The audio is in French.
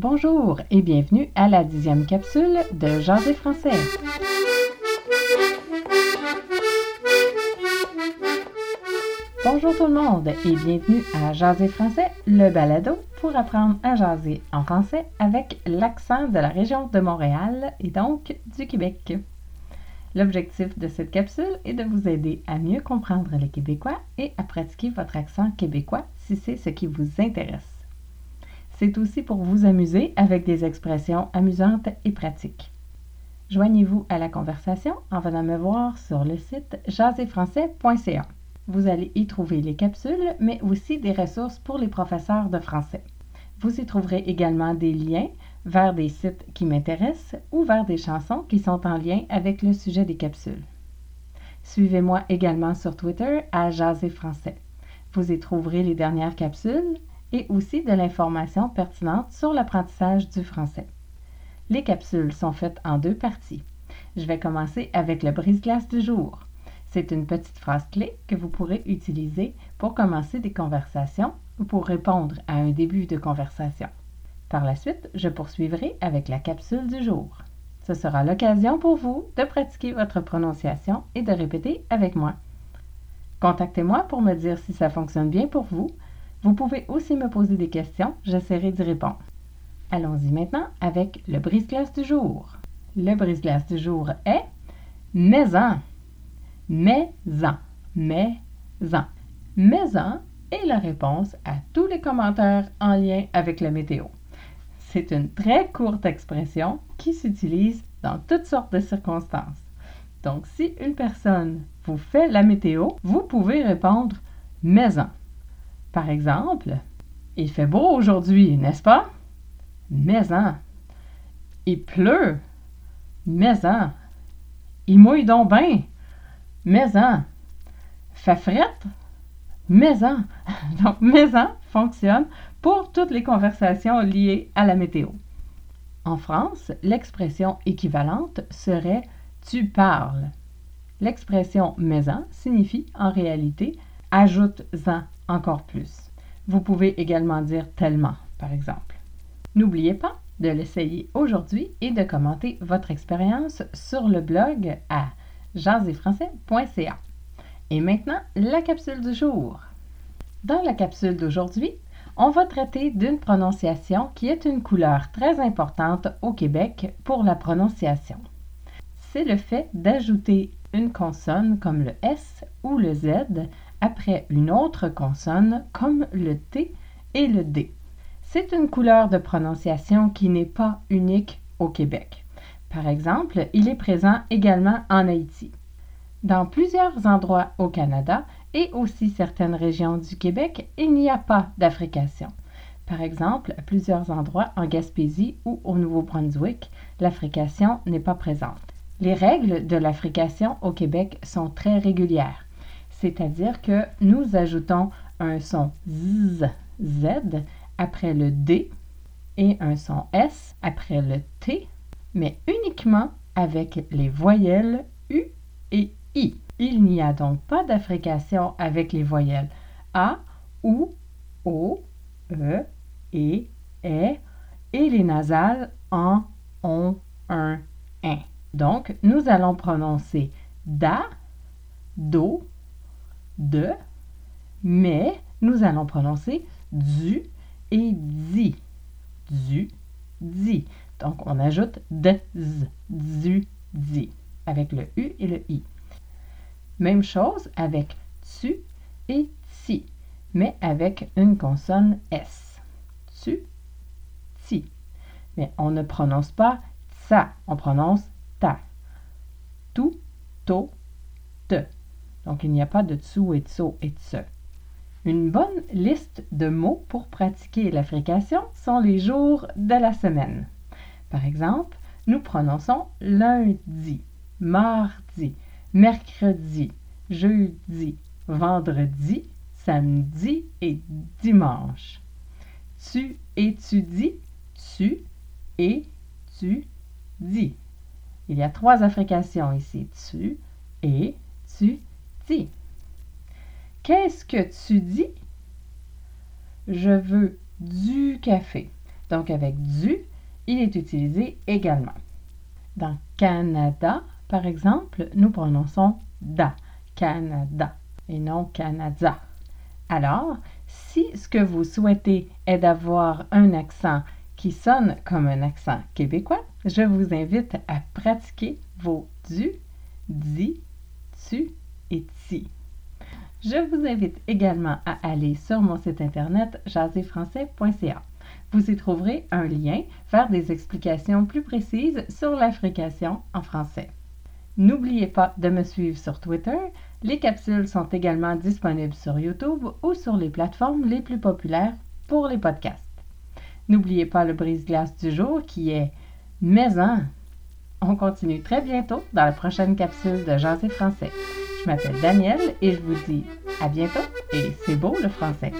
Bonjour et bienvenue à la dixième capsule de Jaser français. Bonjour tout le monde et bienvenue à Jaser français, le balado pour apprendre à jaser en français avec l'accent de la région de Montréal et donc du Québec. L'objectif de cette capsule est de vous aider à mieux comprendre les Québécois et à pratiquer votre accent québécois si c'est ce qui vous intéresse. C'est aussi pour vous amuser avec des expressions amusantes et pratiques. Joignez-vous à la conversation en venant me voir sur le site jaséfrançais.ca. Vous allez y trouver les capsules, mais aussi des ressources pour les professeurs de français. Vous y trouverez également des liens vers des sites qui m'intéressent ou vers des chansons qui sont en lien avec le sujet des capsules. Suivez-moi également sur Twitter à Jaser Français. Vous y trouverez les dernières capsules et aussi de l'information pertinente sur l'apprentissage du français. Les capsules sont faites en deux parties. Je vais commencer avec le brise-glace du jour. C'est une petite phrase clé que vous pourrez utiliser pour commencer des conversations ou pour répondre à un début de conversation. Par la suite, je poursuivrai avec la capsule du jour. Ce sera l'occasion pour vous de pratiquer votre prononciation et de répéter avec moi. Contactez-moi pour me dire si ça fonctionne bien pour vous vous pouvez aussi me poser des questions, j'essaierai d'y répondre. Allons-y maintenant avec le brise-glace du jour. Le brise-glace du jour est maison. Maison. Maison. Maison est la réponse à tous les commentaires en lien avec la météo. C'est une très courte expression qui s'utilise dans toutes sortes de circonstances. Donc, si une personne vous fait la météo, vous pouvez répondre maison. Par exemple, il fait beau aujourd'hui, n'est-ce pas? Mais hein. Il pleut. Mais hein. Il mouille donc bien. Mais hein. Fait frette. Mais hein. Donc, mais hein fonctionne pour toutes les conversations liées à la météo. En France, l'expression équivalente serait tu parles. L'expression mais-en signifie en réalité ajoute-en encore plus. Vous pouvez également dire tellement, par exemple. N'oubliez pas de l'essayer aujourd'hui et de commenter votre expérience sur le blog à jaséfrançais.ca. Et maintenant, la capsule du jour. Dans la capsule d'aujourd'hui, on va traiter d'une prononciation qui est une couleur très importante au Québec pour la prononciation. C'est le fait d'ajouter une consonne comme le S ou le Z après une autre consonne comme le T et le D. C'est une couleur de prononciation qui n'est pas unique au Québec. Par exemple, il est présent également en Haïti. Dans plusieurs endroits au Canada et aussi certaines régions du Québec, il n'y a pas d'affrication. Par exemple, à plusieurs endroits en Gaspésie ou au Nouveau-Brunswick, l'affrication n'est pas présente. Les règles de l'affrication au Québec sont très régulières c'est-à-dire que nous ajoutons un son Z, après le D et un son S après le T, mais uniquement avec les voyelles U et I. Il n'y a donc pas d'affrication avec les voyelles A, OU, O, E, E, E et les nasales en ON, un, un. Donc, nous allons prononcer DA, DO, de, mais nous allons prononcer du et di. Du, di. Donc, on ajoute de, z, du, di, avec le U et le I. Même chose avec tu et ti, mais avec une consonne S. Tu, ti. Mais on ne prononce pas ça, on prononce ta. Tu, to, te. Donc, il n'y a pas de tsu et tso et tse. Une bonne liste de mots pour pratiquer la sont les jours de la semaine. Par exemple, nous prononçons lundi, mardi, mercredi, jeudi, vendredi, samedi et dimanche. Tu étudies, tu et tu dis. Il y a trois affrications ici. Tu et tu Qu'est-ce que tu dis? Je veux du café. Donc avec du, il est utilisé également. Dans Canada, par exemple, nous prononçons da, Canada, et non Canada. Alors, si ce que vous souhaitez est d'avoir un accent qui sonne comme un accent québécois, je vous invite à pratiquer vos du, di, tu et ti. Je vous invite également à aller sur mon site internet jaséfrançais.ca. Vous y trouverez un lien vers des explications plus précises sur la frication en français. N'oubliez pas de me suivre sur Twitter. Les capsules sont également disponibles sur YouTube ou sur les plateformes les plus populaires pour les podcasts. N'oubliez pas le brise-glace du jour qui est Maison. On continue très bientôt dans la prochaine capsule de Jaser français. Je m'appelle Danielle et je vous dis à bientôt et c'est beau le français.